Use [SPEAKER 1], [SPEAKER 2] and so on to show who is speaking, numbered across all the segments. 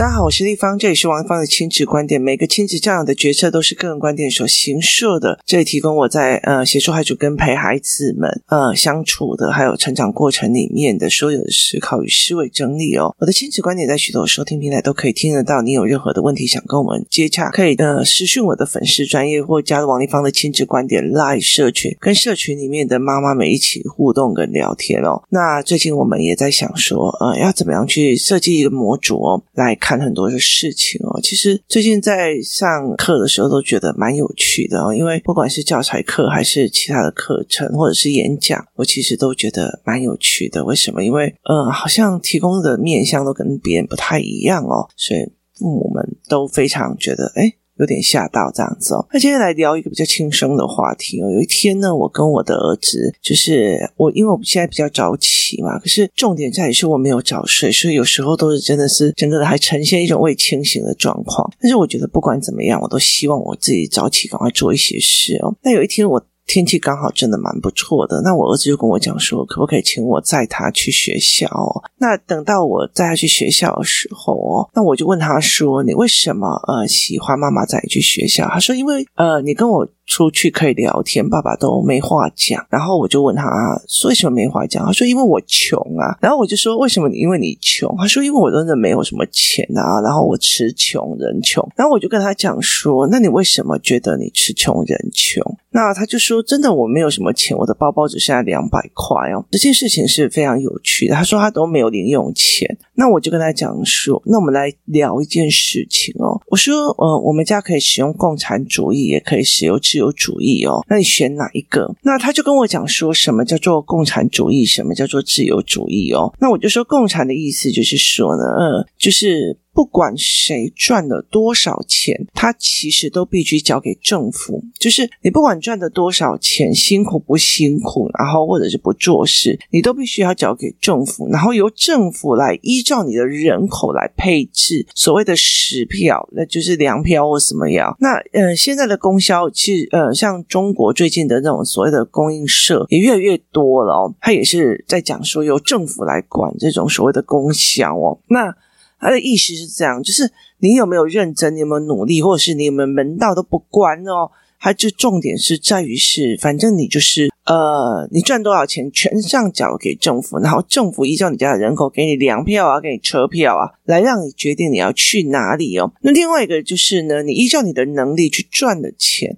[SPEAKER 1] 大家好，我是丽芳，这里是王丽芳的亲子观点。每个亲子教养的决策都是个人观点所形设的，这里提供我在呃协助孩子跟陪孩子们呃相处的，还有成长过程里面的所有的思考与思维整理哦。我的亲子观点在许多收听平台都可以听得到。你有任何的问题想跟我们接洽，可以呃私讯我的粉丝专业，或加入王丽芳的亲子观点 Live 社群，跟社群里面的妈妈们一起互动跟聊天哦。那最近我们也在想说，呃，要怎么样去设计一个模组哦，来看。谈很多的事情哦，其实最近在上课的时候都觉得蛮有趣的哦，因为不管是教材课还是其他的课程或者是演讲，我其实都觉得蛮有趣的。为什么？因为呃，好像提供的面向都跟别人不太一样哦，所以父母们都非常觉得诶有点吓到这样子哦。那今天来聊一个比较轻松的话题哦。有一天呢，我跟我的儿子，就是我，因为我们现在比较早起嘛，可是重点在于是我没有早睡，所以有时候都是真的是整个人还呈现一种未清醒的状况。但是我觉得不管怎么样，我都希望我自己早起赶快做一些事哦。那有一天我。天气刚好真的蛮不错的，那我儿子就跟我讲说，可不可以请我载他去学校？那等到我带他去学校的时候哦，那我就问他说，你为什么呃喜欢妈妈载你去学校？他说，因为呃你跟我。出去可以聊天，爸爸都没话讲。然后我就问他说：“为什么没话讲？”他说：“因为我穷啊。”然后我就说：“为什么你？因为你穷。”他说：“因为我真的没有什么钱啊。”然后我吃穷人穷。然后我就跟他讲说：“那你为什么觉得你吃穷人穷？”那他就说：“真的，我没有什么钱，我的包包只剩下两百块哦。”这件事情是非常有趣的。他说他都没有零用钱。那我就跟他讲说：“那我们来聊一件事情哦。”我说：“呃，我们家可以使用共产主义，也可以使用自由主义哦，那你选哪一个？那他就跟我讲说，什么叫做共产主义，什么叫做自由主义哦。那我就说，共产的意思就是说呢，呃，就是。不管谁赚了多少钱，他其实都必须交给政府。就是你不管赚了多少钱，辛苦不辛苦，然后或者是不做事，你都必须要交给政府，然后由政府来依照你的人口来配置所谓的食票，那就是粮票或什么样。那呃，现在的供销其实呃，像中国最近的那种所谓的供应社也越来越多了哦，他也是在讲说由政府来管这种所谓的供销哦，那。他的意思是这样，就是你有没有认真，你有没有努力，或者是你有没有门道都不关哦。他就重点是在于是，反正你就是呃，你赚多少钱全上缴给政府，然后政府依照你家的人口给你粮票啊，给你车票啊，来让你决定你要去哪里哦。那另外一个就是呢，你依照你的能力去赚的钱，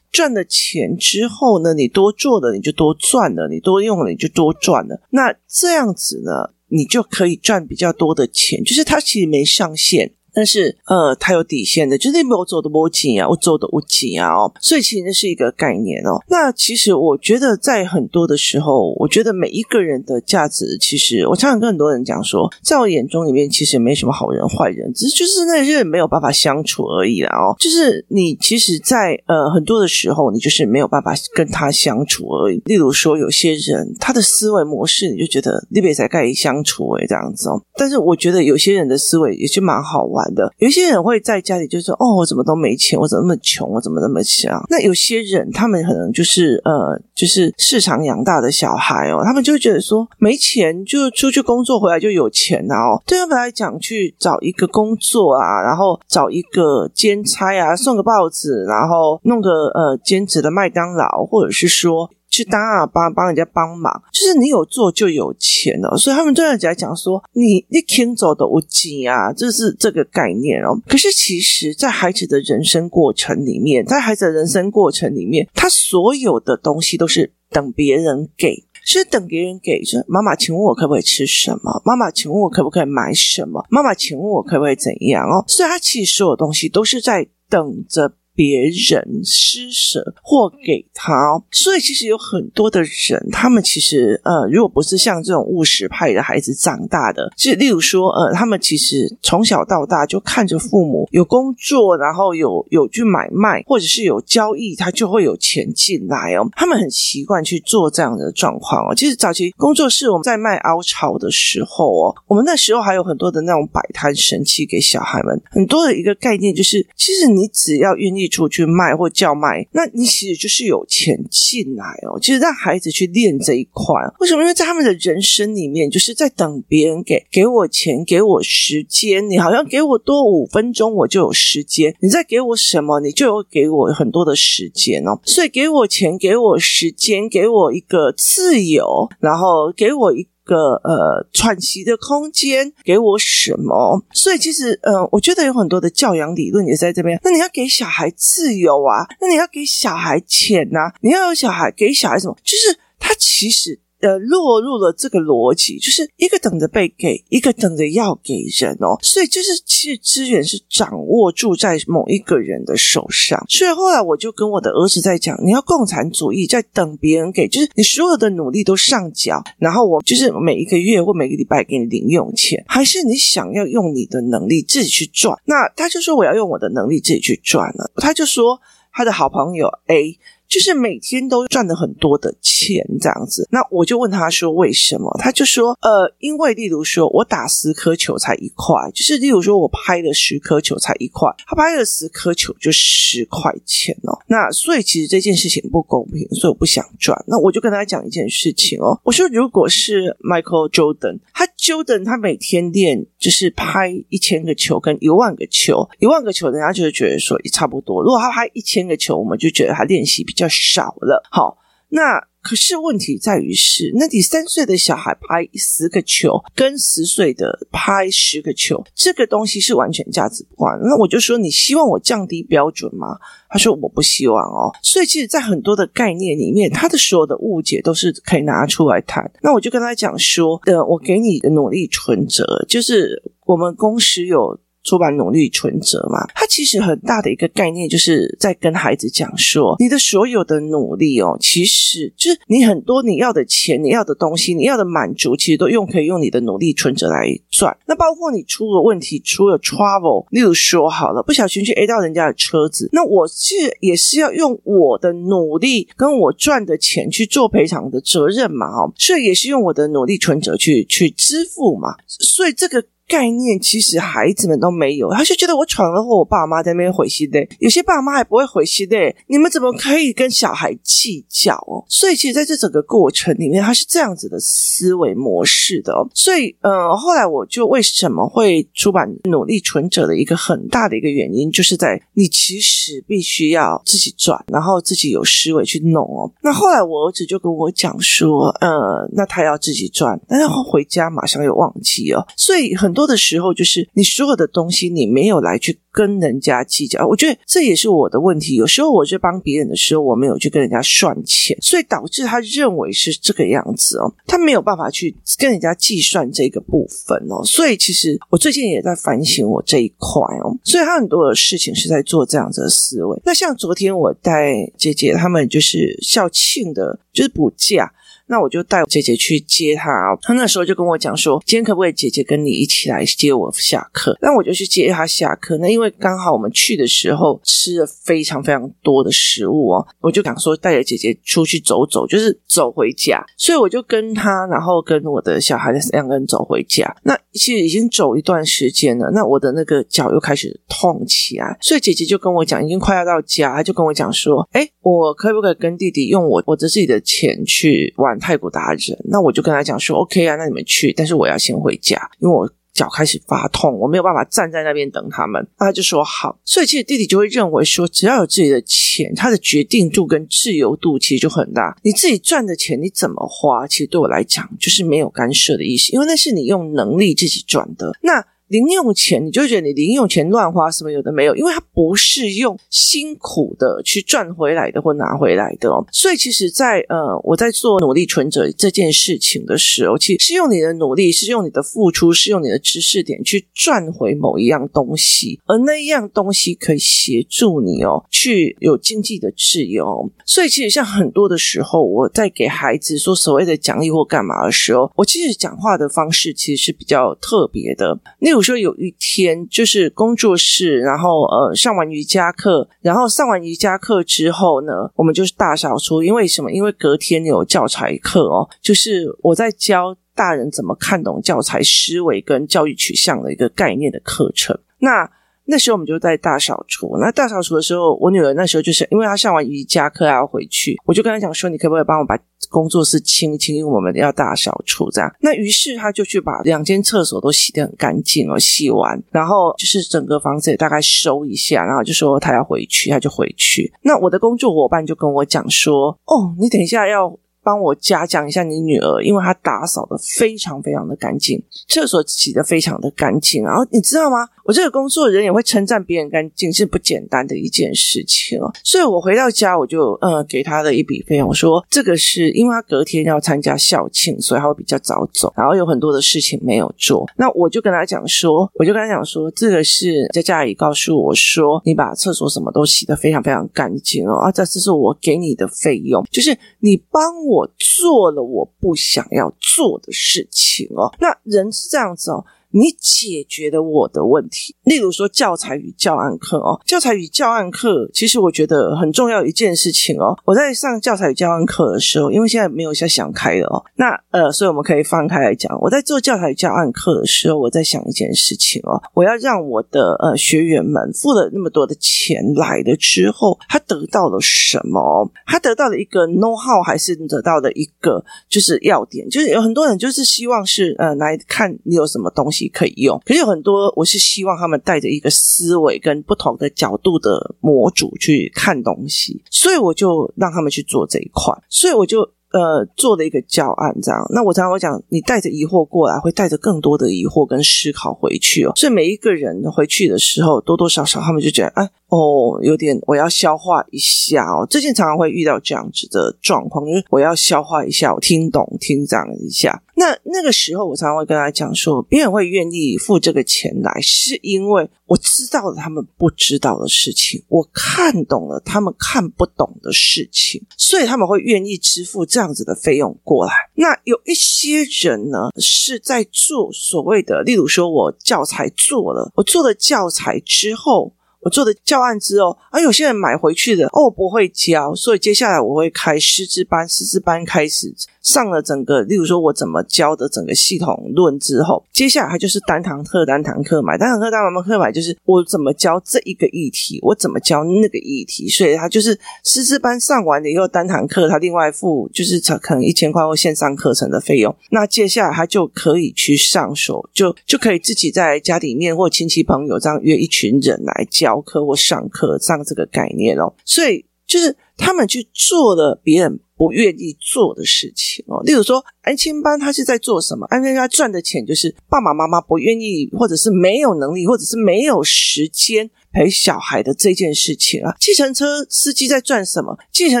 [SPEAKER 1] 赚了钱之后呢，你多做了你就多赚了，你多用了你就多赚了。那这样子呢？你就可以赚比较多的钱，就是它其实没上限。但是，呃，它有底线的，就是我走的不紧啊，我走的不紧啊，哦，所以其实那是一个概念哦。那其实我觉得，在很多的时候，我觉得每一个人的价值，其实我常常跟很多人讲说，在我眼中里面，其实没什么好人坏人，只是就是那些人没有办法相处而已啦哦。就是你其实在，呃很多的时候，你就是没有办法跟他相处而已。例如说，有些人他的思维模式，你就觉得你别才该相处诶这样子哦。但是我觉得有些人的思维也是蛮好玩。的有些人会在家里就说：“哦，我怎么都没钱？我怎么那么穷？我怎么那么想？”那有些人他们可能就是呃，就是市场养大的小孩哦，他们就会觉得说没钱就出去工作回来就有钱啊哦。对他们来讲，去找一个工作啊，然后找一个兼差啊，送个报纸，然后弄个呃兼职的麦当劳，或者是说。去当啊，帮帮人家帮忙，就是你有做就有钱了。所以他们对人家讲说，你你听走的无尽啊，这是这个概念哦。可是其实，在孩子的人生过程里面，在孩子的人生过程里面，他所有的东西都是等别人给，是等别人给。说妈妈，请问我可不可以吃什么？妈妈，请问我可不可以买什么？妈妈，请问我可不可以怎样哦？所以他其实所有东西都是在等着。别人施舍或给他，所以其实有很多的人，他们其实呃，如果不是像这种务实派的孩子长大的，就例如说呃，他们其实从小到大就看着父母有工作，然后有有去买卖，或者是有交易，他就会有钱进来哦。他们很习惯去做这样的状况哦。其实早期工作室我们在卖凹槽的时候哦，我们那时候还有很多的那种摆摊神器给小孩们，很多的一个概念就是，其实你只要愿意。出去卖或叫卖，那你其实就是有钱进来哦。其实让孩子去练这一块，为什么？因为在他们的人生里面，就是在等别人给给我钱，给我时间。你好像给我多五分钟，我就有时间；你再给我什么，你就有给我很多的时间哦。所以给我钱，给我时间，给我一个自由，然后给我一。个呃喘息的空间给我什么？所以其实呃，我觉得有很多的教养理论也在这边。那你要给小孩自由啊，那你要给小孩钱呐、你要有小孩给小孩什么？就是他其实。呃，落入了这个逻辑，就是一个等着被给，一个等着要给人哦，所以就是其实资源是掌握住在某一个人的手上。所以后来我就跟我的儿子在讲，你要共产主义在等别人给，就是你所有的努力都上缴，然后我就是每一个月或每个礼拜给你零用钱，还是你想要用你的能力自己去赚？那他就说我要用我的能力自己去赚了，他就说他的好朋友 A。就是每天都赚了很多的钱这样子，那我就问他说为什么？他就说呃，因为例如说我打十颗球才一块，就是例如说我拍了十颗球才一块，他拍了十颗球就十块钱哦。那所以其实这件事情不公平，所以我不想赚。那我就跟他讲一件事情哦，我说如果是 Michael Jordan，他 Jordan 他每天练就是拍一千个球跟一万个球，一万个球人家就会觉得说也差不多。如果他拍一千个球，我们就觉得他练习比较。少了，好，那可是问题在于是，那你三岁的小孩拍十个球，跟十岁的拍十个球，这个东西是完全价值观。那我就说，你希望我降低标准吗？他说我不希望哦。所以其实，在很多的概念里面，他的所有的误解都是可以拿出来谈。那我就跟他讲说，呃，我给你的努力存折，就是我们公司有。出版努力存折嘛，它其实很大的一个概念，就是在跟孩子讲说，你的所有的努力哦，其实就是你很多你要的钱、你要的东西、你要的满足，其实都用可以用你的努力存折来赚。那包括你出了问题，出了 trouble，例如说好了，不小心去 A 到人家的车子，那我是也是要用我的努力跟我赚的钱去做赔偿的责任嘛，哦，所以也是用我的努力存折去去支付嘛，所以这个。概念其实孩子们都没有，他就觉得我闯了祸，我爸妈在那边回心的。有些爸妈还不会回心的，你们怎么可以跟小孩计较哦？所以其实在这整个过程里面，他是这样子的思维模式的哦。所以，呃，后来我就为什么会出版《努力存折》的一个很大的一个原因，就是在你其实必须要自己赚，然后自己有思维去弄哦。那后来我儿子就跟我讲说，呃，那他要自己赚，但是回家马上又忘记了，所以很。多的时候，就是你所有的东西，你没有来去跟人家计较。我觉得这也是我的问题。有时候我去帮别人的时候，我没有去跟人家算钱，所以导致他认为是这个样子哦，他没有办法去跟人家计算这个部分哦。所以其实我最近也在反省我这一块哦。所以他很多的事情是在做这样子的思维。那像昨天我带姐姐他们就是校庆的，就是补假。那我就带姐姐去接她，她那时候就跟我讲说，今天可不可以姐姐跟你一起来接我下课？那我就去接她下课。那因为刚好我们去的时候吃了非常非常多的食物哦，我就想说带着姐姐出去走走，就是走回家。所以我就跟她，然后跟我的小孩两个人走回家。那其实已经走一段时间了，那我的那个脚又开始痛起来，所以姐姐就跟我讲，已经快要到家，她就跟我讲说，哎，我可不可以跟弟弟用我我的自己的钱去玩？太鼓达人，那我就跟他讲说，OK 啊，那你们去，但是我要先回家，因为我脚开始发痛，我没有办法站在那边等他们。那他就说好，所以其实弟弟就会认为说，只要有自己的钱，他的决定度跟自由度其实就很大。你自己赚的钱你怎么花，其实对我来讲就是没有干涉的意思，因为那是你用能力自己赚的。那零用钱，你就觉得你零用钱乱花什么有的没有，因为它不是用辛苦的去赚回来的或拿回来的哦。所以其实在，呃我在做努力存折这件事情的时候，其实是用你的努力，是用你的付出，是用你的知识点去赚回某一样东西，而那一样东西可以协助你哦，去有经济的自由。所以其实像很多的时候，我在给孩子说所谓的奖励或干嘛的时候，我其实讲话的方式其实是比较特别的。例如说有一天就是工作室，然后呃上完瑜伽课，然后上完瑜伽课之后呢，我们就是大扫除。因为什么？因为隔天有教材课哦，就是我在教大人怎么看懂教材思维跟教育取向的一个概念的课程。那那时候我们就在大扫除。那大扫除的时候，我女儿那时候就是因为她上完瑜伽课还要回去，我就跟她讲说：“你可不可以帮我把工作室清一清？因为我们要大扫除这样。”那于是她就去把两间厕所都洗得很干净哦，洗完，然后就是整个房子也大概收一下，然后就说她要回去，她就回去。那我的工作伙伴就跟我讲说：“哦，你等一下要。”帮我嘉奖一下你女儿，因为她打扫的非常非常的干净，厕所洗的非常的干净。然后你知道吗？我这个工作人也会称赞别人干净，是不简单的一件事情哦。所以我回到家，我就呃给他的一笔费用，我说这个是因为他隔天要参加校庆，所以他会比较早走，然后有很多的事情没有做。那我就跟他讲说，我就跟他讲说，这个是在家里告诉我说，你把厕所什么都洗的非常非常干净哦，啊，这这是我给你的费用，就是你帮我。我做了我不想要做的事情哦，那人是这样子哦。你解决了我的问题，例如说教材与教案课哦，教材与教案课，其实我觉得很重要一件事情哦。我在上教材与教案课的时候，因为现在没有在想开了哦，那呃，所以我们可以放开来讲。我在做教材与教案课的时候，我在想一件事情哦，我要让我的呃学员们付了那么多的钱来了之后，他得到了什么？他得到了一个 know how，还是得到了一个就是要点？就是有很多人就是希望是呃来看你有什么东西。可以用，可是有很多，我是希望他们带着一个思维跟不同的角度的模组去看东西，所以我就让他们去做这一块，所以我就呃做了一个教案，这样。那我常常会讲，你带着疑惑过来，会带着更多的疑惑跟思考回去哦。所以每一个人回去的时候，多多少少他们就觉得，啊，哦，有点我要消化一下哦。最近常常会遇到这样子的状况，就是我要消化一下，我听懂听这样一下。那那个时候，我常常会跟他讲说，别人会愿意付这个钱来，是因为我知道了他们不知道的事情，我看懂了他们看不懂的事情，所以他们会愿意支付这样子的费用过来。那有一些人呢，是在做所谓的，例如说我教材做了，我做了教材之后。我做的教案之后，而、有些人买回去的哦，我不会教，所以接下来我会开师资班，师资班开始上了整个，例如说我怎么教的整个系统论之后，接下来他就是单堂课单堂课买单堂课单堂课买，就是我怎么教这一个议题，我怎么教那个议题，所以他就是师资班上完了以后，单堂课他另外付就是可能一千块或线上课程的费用，那接下来他就可以去上手，就就可以自己在家里面或亲戚朋友这样约一群人来。教课或上课上这个概念哦，所以就是他们去做了别人不愿意做的事情哦。例如说，安亲班他是在做什么？安亲班赚的钱就是爸爸妈妈不愿意，或者是没有能力，或者是没有时间陪小孩的这件事情啊。计程车司机在赚什么？计程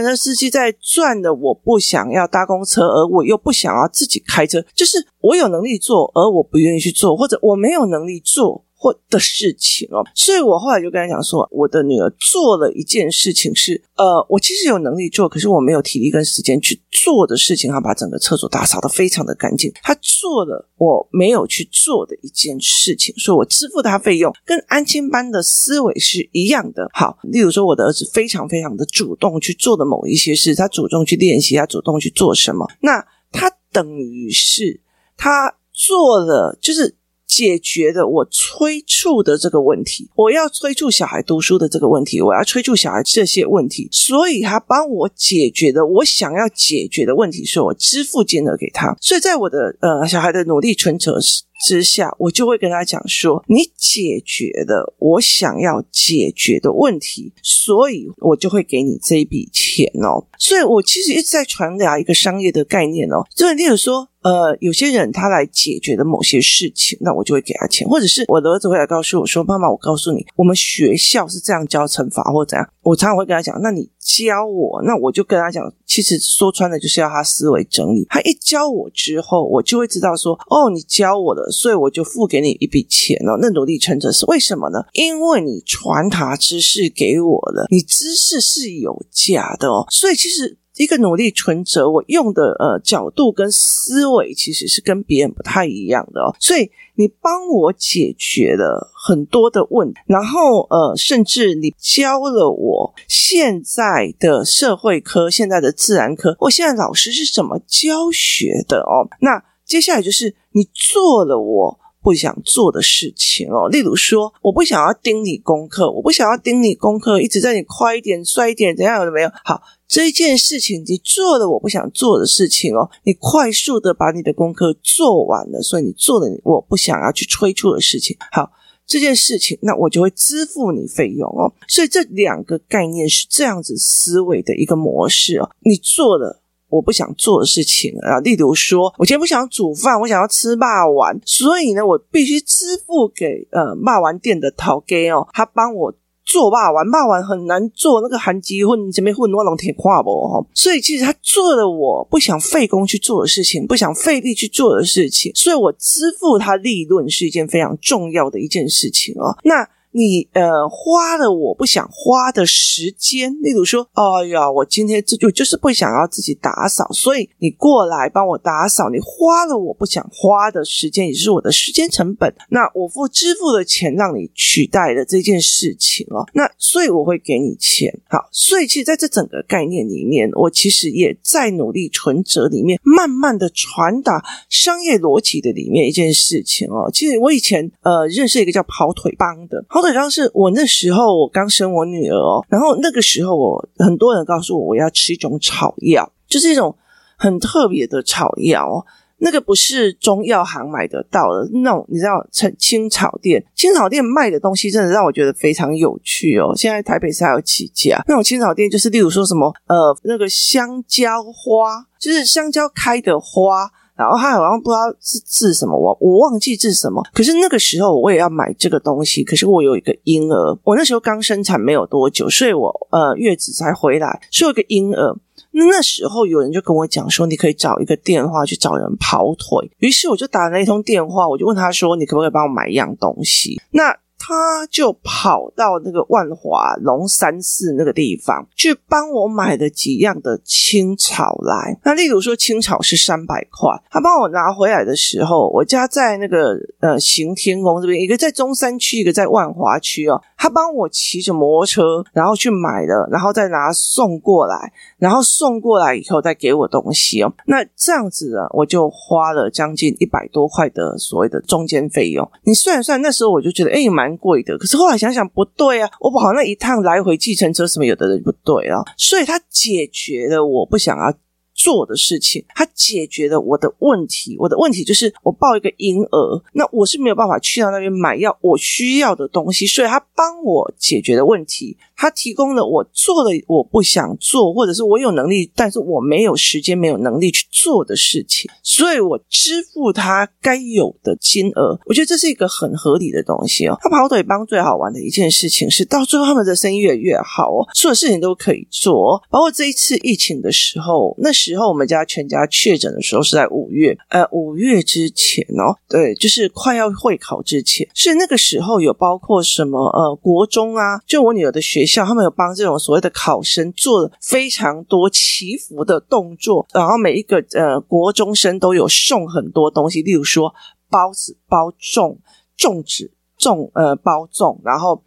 [SPEAKER 1] 车司机在赚的，我不想要搭公车，而我又不想要自己开车，就是我有能力做，而我不愿意去做，或者我没有能力做。或的事情哦，所以我后来就跟他讲说，我的女儿做了一件事情是，呃，我其实有能力做，可是我没有体力跟时间去做的事情。她把整个厕所打扫得非常的干净，她做了我没有去做的一件事情，所以我支付她费用，跟安亲班的思维是一样的。好，例如说我的儿子非常非常的主动去做的某一些事，他主动去练习，他主动去做什么，那他等于是他做了，就是。解决的我催促的这个问题，我要催促小孩读书的这个问题，我要催促小孩这些问题，所以他帮我解决的我想要解决的问题，所以我支付金额给他。所以在我的呃小孩的努力存折之下，我就会跟他讲说：你解决了我想要解决的问题，所以我就会给你这一笔钱哦。所以我其实一直在传达一个商业的概念哦，就是例如说。呃，有些人他来解决的某些事情，那我就会给他钱，或者是我的儿子会来告诉我说：“妈妈，我告诉你，我们学校是这样教惩罚或怎样。”我常常会跟他讲：“那你教我。”那我就跟他讲，其实说穿了就是要他思维整理。他一教我之后，我就会知道说：“哦，你教我的，所以我就付给你一笔钱了。”那努力成者是为什么呢？因为你传达知识给我了，你知识是有价的哦，所以其实。一个努力存折，我用的呃角度跟思维其实是跟别人不太一样的哦，所以你帮我解决了很多的问题，然后呃，甚至你教了我现在的社会科、现在的自然科，我现在老师是怎么教学的哦。那接下来就是你做了我不想做的事情哦。例如说，我不想要盯你功课，我不想要盯你功课，一直在你快一点、帅一点，怎样有没有？好，这件事情你做了我不想做的事情哦，你快速的把你的功课做完了，所以你做了我不想要去催促的事情。好。这件事情，那我就会支付你费用哦。所以这两个概念是这样子思维的一个模式哦。你做了我不想做的事情啊，例如说，我今天不想煮饭，我想要吃肉圆，所以呢，我必须支付给呃肉圆店的头家哦，他帮我。做肉圆，肉圆很难做，那个韩吉混前面混我拢挺跨不哈，所以其实他做了我不想费工去做的事情，不想费力去做的事情，所以我支付他利润是一件非常重要的一件事情哦。那。你呃花了我不想花的时间，例如说，哎呀，我今天这就就是不想要自己打扫，所以你过来帮我打扫，你花了我不想花的时间，也是我的时间成本。那我付支付的钱让你取代了这件事情哦，那所以我会给你钱。好，所以其实在这整个概念里面，我其实也在努力存折里面，慢慢的传达商业逻辑的里面一件事情哦。其实我以前呃认识一个叫跑腿帮的，好。当时我那时候我刚生我女儿哦，然后那个时候我很多人告诉我我要吃一种草药，就是一种很特别的草药哦，那个不是中药行买得到的那种，你知道，青青草店，青草店卖的东西真的让我觉得非常有趣哦。现在台北市还有几家那种青草店，就是例如说什么呃那个香蕉花，就是香蕉开的花。然后他好像不知道是治什么，我我忘记治什么。可是那个时候我也要买这个东西，可是我有一个婴儿，我那时候刚生产没有多久，所以我呃月子才回来，所以有一个婴儿。那时候有人就跟我讲说，你可以找一个电话去找人跑腿。于是我就打了一通电话，我就问他说，你可不可以帮我买一样东西？那。他就跑到那个万华龙山寺那个地方去帮我买了几样的青草来。那例如说青草是三百块，他帮我拿回来的时候，我家在那个呃行天宫这边，一个在中山区，一个在万华区哦。他帮我骑着摩托车，然后去买了，然后再拿送过来，然后送过来以后再给我东西哦。那这样子呢，我就花了将近一百多块的所谓的中间费用。你算一算，那时候我就觉得诶蛮。贵的，可是后来想想不对啊，我跑那一趟来回计程车什么有的人不对啊，所以他解决了我不想要做的事情，他解决了我的问题。我的问题就是我抱一个婴儿，那我是没有办法去到那边买药我需要的东西，所以他帮我解决了问题。他提供了我做了我不想做，或者是我有能力，但是我没有时间、没有能力去做的事情，所以我支付他该有的金额。我觉得这是一个很合理的东西哦。他跑腿帮最好玩的一件事情是，到最后他们的生意越来越好哦，所有事情都可以做。包括这一次疫情的时候，那时候我们家全家确诊的时候是在五月，呃，五月之前哦，对，就是快要会考之前，是那个时候有包括什么呃，国中啊，就我女儿的学。学校他们有帮这种所谓的考生做了非常多祈福的动作，然后每一个呃国中生都有送很多东西，例如说包子包粽、粽子粽呃包粽，然后。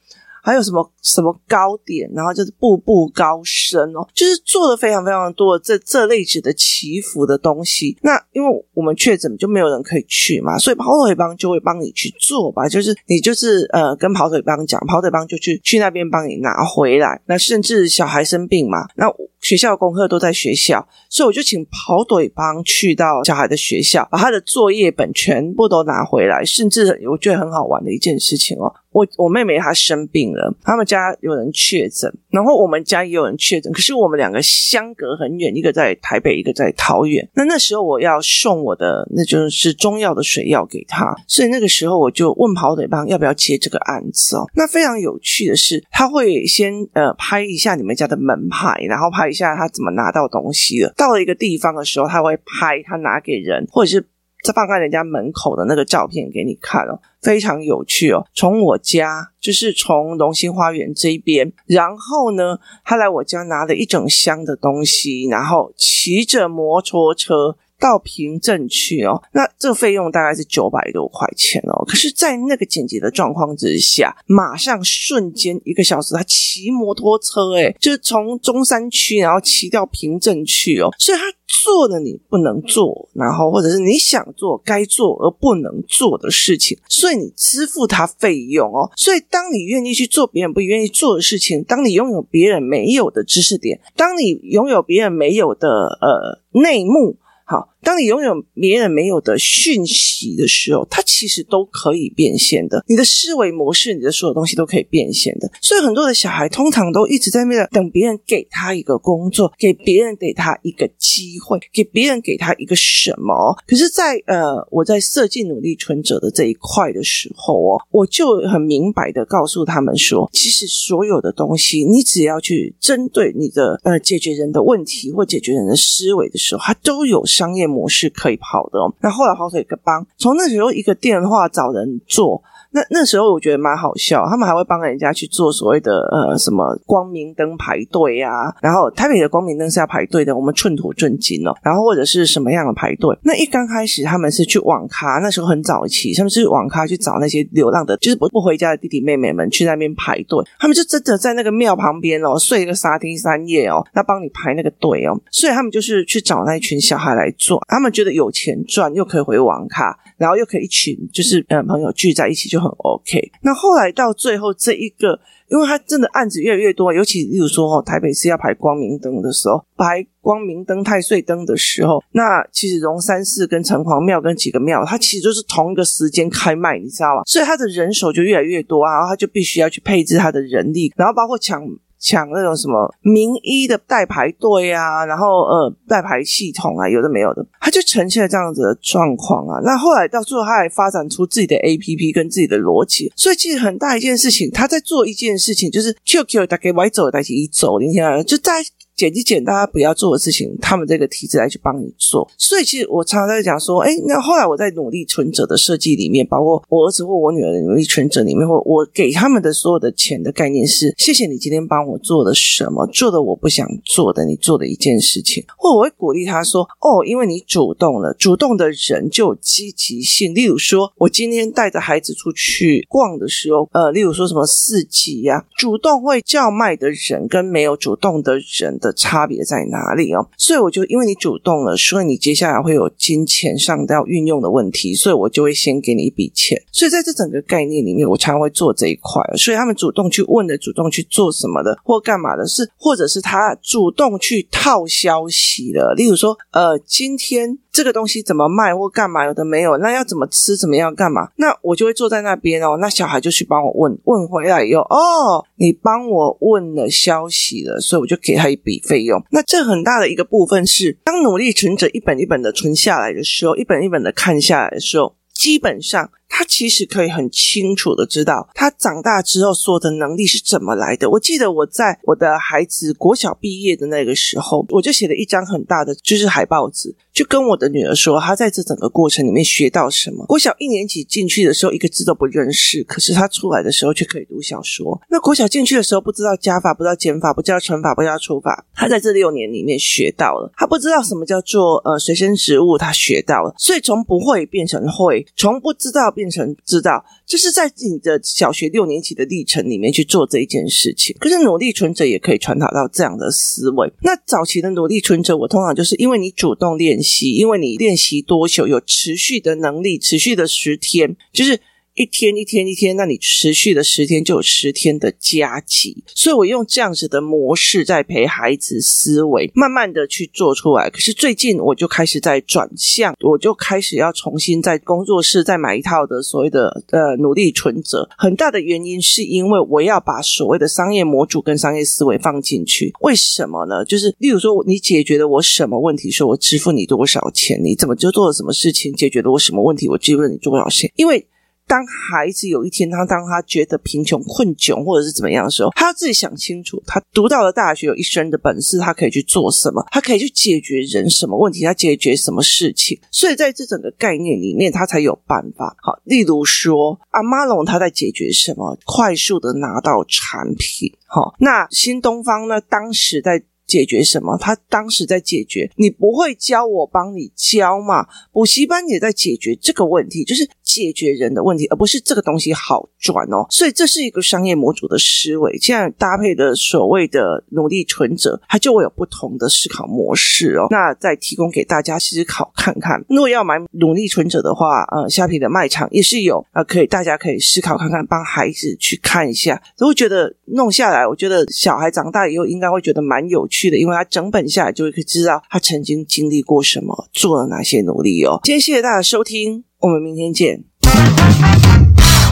[SPEAKER 1] 还有什么什么糕点，然后就是步步高升哦，就是做了非常非常多的这这类子的祈福的东西。那因为我们确诊就没有人可以去嘛，所以跑腿帮就会帮你去做吧。就是你就是呃跟跑腿帮讲，跑腿帮就去去那边帮你拿回来。那甚至小孩生病嘛，那学校功课都在学校，所以我就请跑腿帮去到小孩的学校，把他的作业本全部都拿回来。甚至我觉得很好玩的一件事情哦。我我妹妹她生病了，他们家有人确诊，然后我们家也有人确诊，可是我们两个相隔很远，一个在台北，一个在桃园。那那时候我要送我的那就是中药的水药给他，所以那个时候我就问跑腿帮要不要接这个案子哦。那非常有趣的是，他会先呃拍一下你们家的门牌，然后拍下他怎么拿到东西的。到了一个地方的时候，他会拍他拿给人，或者是。再放在人家门口的那个照片给你看哦，非常有趣哦。从我家，就是从龙兴花园这边，然后呢，他来我家拿了一整箱的东西，然后骑着摩托车到平镇去哦，那这个费用大概是九百多块钱哦。可是，在那个紧急的状况之下，马上瞬间一个小时，他骑摩托车，诶，就是从中山区然后骑到平镇去哦，所以他做了你不能做，然后或者是你想做该做而不能做的事情，所以你支付他费用哦。所以，当你愿意去做别人不愿意做的事情，当你拥有别人没有的知识点，当你拥有别人没有的呃内幕。好，当你拥有别人没有的讯息的时候，它其实都可以变现的。你的思维模式，你的所有东西都可以变现的。所以很多的小孩通常都一直在那边等别人给他一个工作，给别人给他一个机会，给别人给他一个什么。可是在，在呃，我在设计努力存折的这一块的时候哦，我就很明白的告诉他们说，其实所有的东西，你只要去针对你的呃解决人的问题或解决人的思维的时候，它都有。商业模式可以跑的，那后来跑腿一个帮，从那时候一个电话找人做。那那时候我觉得蛮好笑，他们还会帮人家去做所谓的呃什么光明灯排队啊，然后台北的光明灯是要排队的，我们寸土寸金哦，然后或者是什么样的排队？那一刚开始他们是去网咖，那时候很早期，他们是网咖去找那些流浪的，就是不不回家的弟弟妹妹们去那边排队，他们就真的在那个庙旁边哦睡一个三天三夜哦，那帮你排那个队哦，所以他们就是去找那一群小孩来做，他们觉得有钱赚，又可以回网咖，然后又可以一群就是嗯朋友聚在一起就很。OK，那后来到最后这一个，因为他真的案子越来越多，尤其例如说哦，台北市要排光明灯的时候，排光明灯、太岁灯的时候，那其实龙山寺跟城隍庙跟几个庙，它其实就是同一个时间开卖，你知道吗？所以他的人手就越来越多啊，然后他就必须要去配置他的人力，然后包括抢。抢那种什么名医的代排队啊，然后呃代排系统啊，有的没有的，他就呈现了这样子的状况啊。那后来到最后，他还发展出自己的 APP 跟自己的逻辑，所以其实很大一件事情，他在做一件事情，就是 QQ 打给歪走，大概一走，你看就在。减一减，大家不要做的事情，他们这个体制来去帮你做。所以，其实我常常在讲说，哎，那后来我在努力存折的设计里面，包括我儿子或我女儿的努力存折里面，或我给他们的所有的钱的概念是：谢谢你今天帮我做了什么，做的我不想做的，你做的一件事情。或我会鼓励他说：哦，因为你主动了，主动的人就有积极性。例如说，我今天带着孩子出去逛的时候，呃，例如说什么四季呀，主动会叫卖的人跟没有主动的人的。的差别在哪里哦？所以我就因为你主动了，所以你接下来会有金钱上要运用的问题，所以我就会先给你一笔钱。所以在这整个概念里面，我常常会做这一块。所以他们主动去问的，主动去做什么的，或干嘛的，是或者是他主动去套消息的。例如说，呃，今天。这个东西怎么卖或干嘛？有的没有，那要怎么吃？怎么样干嘛？那我就会坐在那边哦。那小孩就去帮我问，问回来以后，哦，你帮我问了消息了，所以我就给他一笔费用。那这很大的一个部分是，当努力存着一本一本的存下来的时候，一本一本的看下来的时候，基本上。他其实可以很清楚的知道，他长大之后所有的能力是怎么来的。我记得我在我的孩子国小毕业的那个时候，我就写了一张很大的就是海报纸，就跟我的女儿说，他在这整个过程里面学到什么。国小一年级进去的时候，一个字都不认识，可是他出来的时候却可以读小说。那国小进去的时候，不知道加法，不知道减法，不知道乘法，不知道除法，他在这六年里面学到了。他不知道什么叫做呃随身植物，他学到了。所以从不会变成会，从不知道。变成知道，就是在你的小学六年级的历程里面去做这一件事情。可是努力存折也可以传达到这样的思维。那早期的努力存折，我通常就是因为你主动练习，因为你练习多久，有持续的能力，持续的十天，就是。一天一天一天，那你持续的十天就有十天的加级，所以我用这样子的模式在陪孩子思维，慢慢的去做出来。可是最近我就开始在转向，我就开始要重新在工作室再买一套的所谓的呃努力存折。很大的原因是因为我要把所谓的商业模组跟商业思维放进去。为什么呢？就是例如说，你解决了我什么问题，说我支付你多少钱，你怎么就做了什么事情，解决了我什么问题，我支付你多少钱，因为。当孩子有一天他当他觉得贫穷困窘或者是怎么样的时候，他要自己想清楚。他读到了大学，有一身的本事，他可以去做什么？他可以去解决人什么问题？他解决什么事情？所以在这整个概念里面，他才有办法。好，例如说，阿妈龙他在解决什么？快速的拿到产品。好，那新东方呢？当时在。解决什么？他当时在解决，你不会教我帮你教嘛？补习班也在解决这个问题，就是解决人的问题，而不是这个东西好赚哦。所以这是一个商业模组的思维，这样搭配的所谓的努力存折，它就会有不同的思考模式哦。那再提供给大家思考看看，如果要买努力存折的话，呃，虾皮的卖场也是有，呃，可以大家可以思考看看，帮孩子去看一下，如果觉得弄下来，我觉得小孩长大以后应该会觉得蛮有趣。的，因为他整本下来就会可以知道他曾经经历过什么，做了哪些努力哦。今天谢谢大家收听，我们明天见。